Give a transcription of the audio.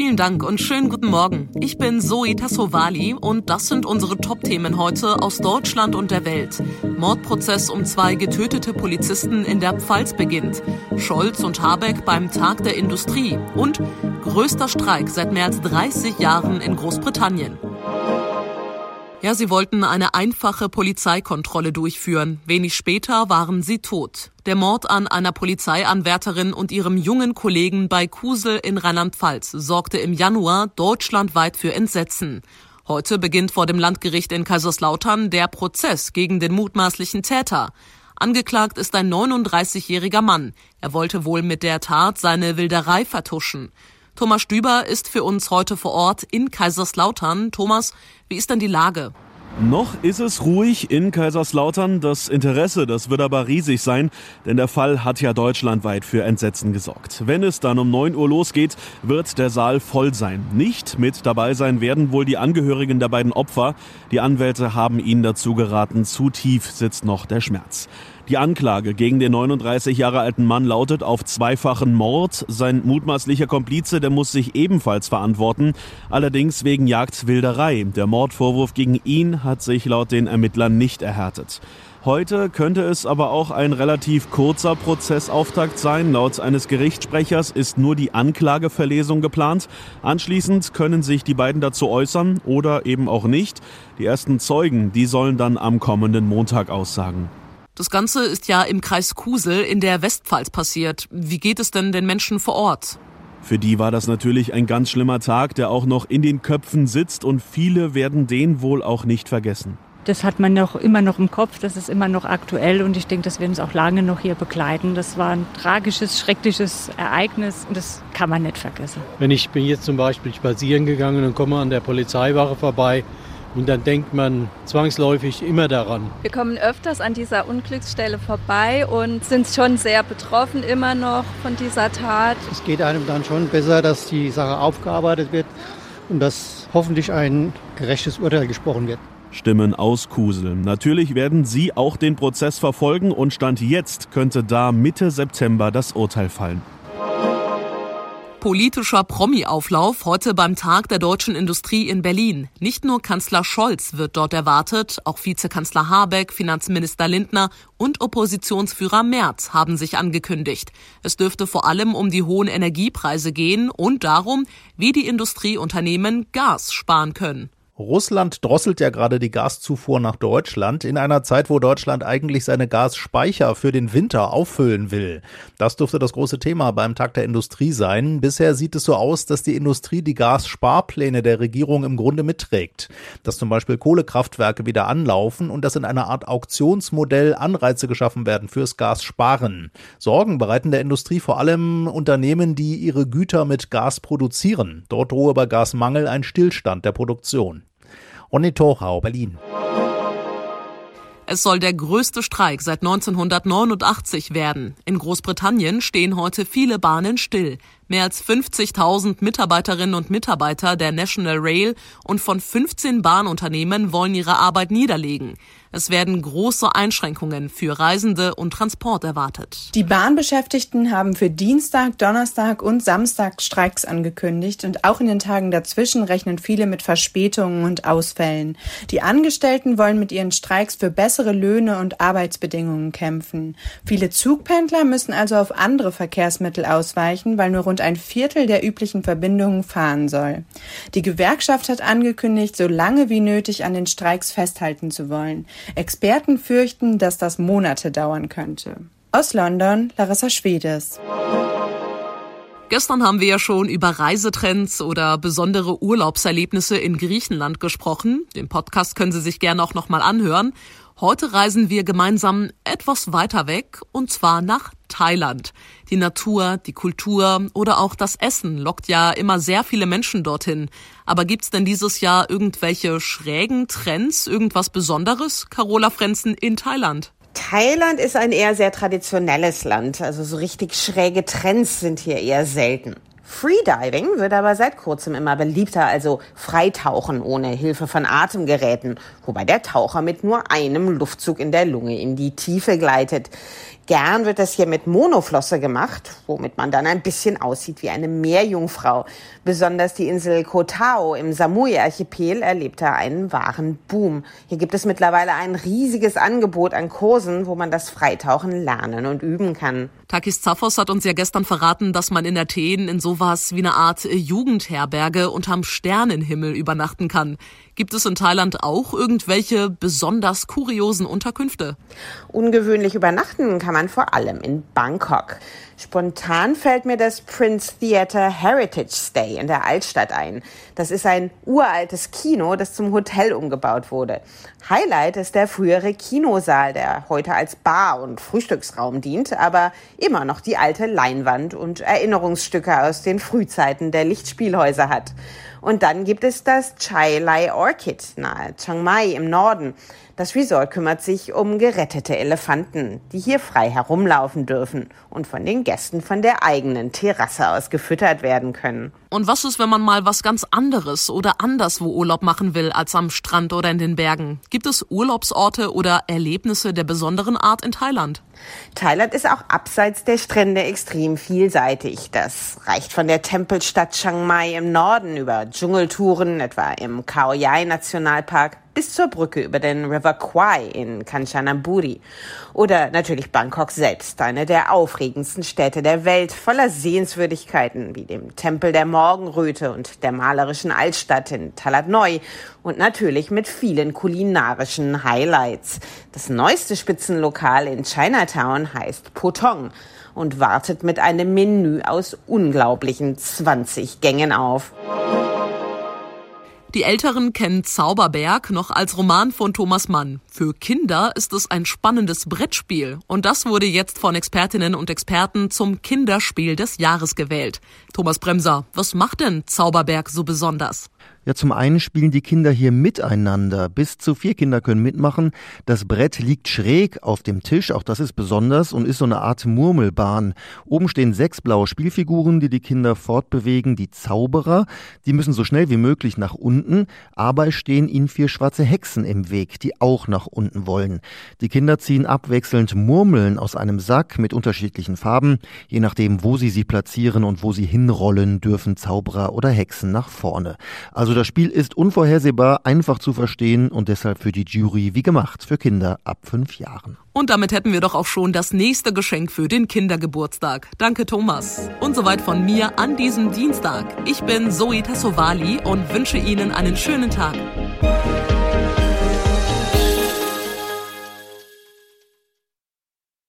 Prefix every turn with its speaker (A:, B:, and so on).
A: Vielen Dank und schönen guten Morgen. Ich bin Zoe Tassovali und das sind unsere Top-Themen heute aus Deutschland und der Welt. Mordprozess um zwei getötete Polizisten in der Pfalz beginnt. Scholz und Habeck beim Tag der Industrie und größter Streik seit mehr als 30 Jahren in Großbritannien. Ja, sie wollten eine einfache Polizeikontrolle durchführen. Wenig später waren sie tot. Der Mord an einer Polizeianwärterin und ihrem jungen Kollegen bei Kusel in Rheinland-Pfalz sorgte im Januar deutschlandweit für Entsetzen. Heute beginnt vor dem Landgericht in Kaiserslautern der Prozess gegen den mutmaßlichen Täter. Angeklagt ist ein 39-jähriger Mann. Er wollte wohl mit der Tat seine Wilderei vertuschen. Thomas Stüber ist für uns heute vor Ort in Kaiserslautern. Thomas, wie ist denn die Lage?
B: Noch ist es ruhig in Kaiserslautern. Das Interesse, das wird aber riesig sein, denn der Fall hat ja deutschlandweit für Entsetzen gesorgt. Wenn es dann um 9 Uhr losgeht, wird der Saal voll sein. Nicht mit dabei sein werden wohl die Angehörigen der beiden Opfer. Die Anwälte haben ihnen dazu geraten, zu tief sitzt noch der Schmerz. Die Anklage gegen den 39 Jahre alten Mann lautet auf zweifachen Mord. Sein mutmaßlicher Komplize, der muss sich ebenfalls verantworten, allerdings wegen Jagdwilderei. Der Mordvorwurf gegen ihn hat sich laut den Ermittlern nicht erhärtet. Heute könnte es aber auch ein relativ kurzer Prozessauftakt sein. Laut eines Gerichtssprechers ist nur die Anklageverlesung geplant. Anschließend können sich die beiden dazu äußern oder eben auch nicht. Die ersten Zeugen, die sollen dann am kommenden Montag aussagen.
A: Das Ganze ist ja im Kreis Kusel in der Westpfalz passiert. Wie geht es denn den Menschen vor Ort?
B: Für die war das natürlich ein ganz schlimmer Tag, der auch noch in den Köpfen sitzt und viele werden den wohl auch nicht vergessen.
C: Das hat man noch immer noch im Kopf, das ist immer noch aktuell und ich denke, das wird uns auch lange noch hier begleiten. Das war ein tragisches, schreckliches Ereignis und das kann man nicht vergessen.
D: Wenn ich bin jetzt zum Beispiel spazieren gegangen und komme an der Polizeiwache vorbei, und dann denkt man zwangsläufig immer daran.
E: Wir kommen öfters an dieser Unglücksstelle vorbei und sind schon sehr betroffen immer noch von dieser Tat.
F: Es geht einem dann schon besser, dass die Sache aufgearbeitet wird und dass hoffentlich ein gerechtes Urteil gesprochen wird.
B: Stimmen aus Kusel. Natürlich werden Sie auch den Prozess verfolgen und Stand jetzt könnte da Mitte September das Urteil fallen.
A: Politischer Promi-Auflauf heute beim Tag der deutschen Industrie in Berlin. Nicht nur Kanzler Scholz wird dort erwartet, auch Vizekanzler Habeck, Finanzminister Lindner und Oppositionsführer Merz haben sich angekündigt. Es dürfte vor allem um die hohen Energiepreise gehen und darum, wie die Industrieunternehmen Gas sparen können.
G: Russland drosselt ja gerade die Gaszufuhr nach Deutschland in einer Zeit, wo Deutschland eigentlich seine Gasspeicher für den Winter auffüllen will. Das dürfte das große Thema beim Tag der Industrie sein. Bisher sieht es so aus, dass die Industrie die Gassparpläne der Regierung im Grunde mitträgt. Dass zum Beispiel Kohlekraftwerke wieder anlaufen und dass in einer Art Auktionsmodell Anreize geschaffen werden fürs Gassparen. Sorgen bereiten der Industrie vor allem Unternehmen, die ihre Güter mit Gas produzieren. Dort drohe bei Gasmangel ein Stillstand der Produktion. Ronny Torhau, Berlin.
A: Es soll der größte Streik seit 1989 werden. In Großbritannien stehen heute viele Bahnen still. Mehr als 50.000 Mitarbeiterinnen und Mitarbeiter der National Rail und von 15 Bahnunternehmen wollen ihre Arbeit niederlegen. Es werden große Einschränkungen für Reisende und Transport erwartet.
H: Die Bahnbeschäftigten haben für Dienstag, Donnerstag und Samstag Streiks angekündigt und auch in den Tagen dazwischen rechnen viele mit Verspätungen und Ausfällen. Die Angestellten wollen mit ihren Streiks für bessere Löhne und Arbeitsbedingungen kämpfen. Viele Zugpendler müssen also auf andere Verkehrsmittel ausweichen, weil nur rund ein Viertel der üblichen Verbindungen fahren soll. Die Gewerkschaft hat angekündigt, so lange wie nötig an den Streiks festhalten zu wollen. Experten fürchten, dass das Monate dauern könnte. Aus London, Larissa Schwedes.
A: Gestern haben wir ja schon über Reisetrends oder besondere Urlaubserlebnisse in Griechenland gesprochen. Den Podcast können Sie sich gerne auch nochmal anhören. Heute reisen wir gemeinsam etwas weiter weg und zwar nach Thailand. Die Natur, die Kultur oder auch das Essen lockt ja immer sehr viele Menschen dorthin. Aber gibt's denn dieses Jahr irgendwelche schrägen Trends, irgendwas Besonderes, Carola Frenzen, in Thailand?
I: Thailand ist ein eher sehr traditionelles Land. Also so richtig schräge Trends sind hier eher selten. Freediving wird aber seit kurzem immer beliebter, also Freitauchen ohne Hilfe von Atemgeräten, wobei der Taucher mit nur einem Luftzug in der Lunge in die Tiefe gleitet. Gern wird das hier mit Monoflosse gemacht, womit man dann ein bisschen aussieht wie eine Meerjungfrau. Besonders die Insel Koh Tao im Samui-Archipel erlebte einen wahren Boom. Hier gibt es mittlerweile ein riesiges Angebot an Kursen, wo man das Freitauchen lernen und üben kann.
A: Takis Zaphos hat uns ja gestern verraten, dass man in Athen in sowas wie eine Art Jugendherberge unterm Sternenhimmel übernachten kann. Gibt es in Thailand auch irgendwelche besonders kuriosen Unterkünfte?
I: Ungewöhnlich übernachten kann man vor allem in Bangkok. Spontan fällt mir das Prince Theatre Heritage Stay in der Altstadt ein. Das ist ein uraltes Kino, das zum Hotel umgebaut wurde. Highlight ist der frühere Kinosaal, der heute als Bar und Frühstücksraum dient, aber immer noch die alte Leinwand und Erinnerungsstücke aus den Frühzeiten der Lichtspielhäuser hat. Und dann gibt es das Chai Lai Orchid nahe Chiang Mai im Norden. Das Resort kümmert sich um gerettete Elefanten, die hier frei herumlaufen dürfen und von den Gästen von der eigenen Terrasse aus gefüttert werden können.
A: Und was ist, wenn man mal was ganz anderes oder anderswo Urlaub machen will als am Strand oder in den Bergen? Gibt es Urlaubsorte oder Erlebnisse der besonderen Art in Thailand?
I: Thailand ist auch abseits der Strände extrem vielseitig. Das reicht von der Tempelstadt Chiang Mai im Norden über Dschungeltouren, etwa im Khao Yai Nationalpark, bis zur Brücke über den River Kwai in Kanchanaburi. Oder natürlich Bangkok selbst, eine der aufregendsten Städte der Welt, voller Sehenswürdigkeiten wie dem Tempel der Morgenröte und der malerischen Altstadt in Talat Noi und natürlich mit vielen kulinarischen Highlights. Das neueste Spitzenlokal in Chinatown heißt Potong und wartet mit einem Menü aus unglaublichen 20 Gängen auf.
A: Die Älteren kennen Zauberberg noch als Roman von Thomas Mann. Für Kinder ist es ein spannendes Brettspiel und das wurde jetzt von Expertinnen und Experten zum Kinderspiel des Jahres gewählt. Thomas Bremser, was macht denn Zauberberg so besonders?
J: Ja, zum einen spielen die Kinder hier miteinander. Bis zu vier Kinder können mitmachen. Das Brett liegt schräg auf dem Tisch, auch das ist besonders und ist so eine Art Murmelbahn. Oben stehen sechs blaue Spielfiguren, die die Kinder fortbewegen. Die Zauberer, die müssen so schnell wie möglich nach unten, aber es stehen ihnen vier schwarze Hexen im Weg, die auch nach unten wollen. Die Kinder ziehen abwechselnd Murmeln aus einem Sack mit unterschiedlichen Farben. Je nachdem, wo sie sie platzieren und wo sie hinrollen, dürfen Zauberer oder Hexen nach vorne. Also also das Spiel ist unvorhersehbar, einfach zu verstehen und deshalb für die Jury wie gemacht für Kinder ab fünf Jahren.
A: Und damit hätten wir doch auch schon das nächste Geschenk für den Kindergeburtstag. Danke Thomas. Und soweit von mir an diesem Dienstag. Ich bin Zoe Tassovali und wünsche Ihnen einen schönen Tag.